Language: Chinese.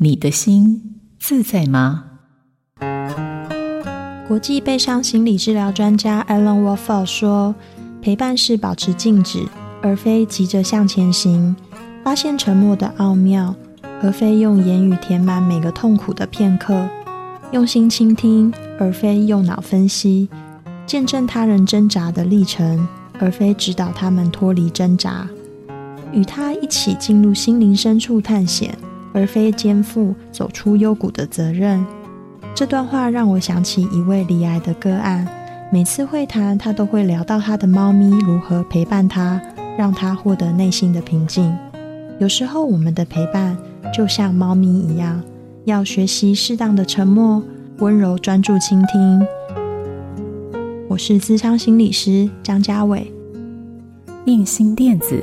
你的心自在吗？国际悲伤心理治疗专家 Alan Wolford 说：“陪伴是保持静止，而非急着向前行；发现沉默的奥妙，而非用言语填满每个痛苦的片刻；用心倾听，而非用脑分析；见证他人挣扎的历程，而非指导他们脱离挣扎；与他一起进入心灵深处探险。”而非肩负走出幽谷的责任。这段话让我想起一位罹癌的个案。每次会谈，他都会聊到他的猫咪如何陪伴他，让他获得内心的平静。有时候，我们的陪伴就像猫咪一样，要学习适当的沉默，温柔专注倾听。我是咨商心理师张家伟，印心电子。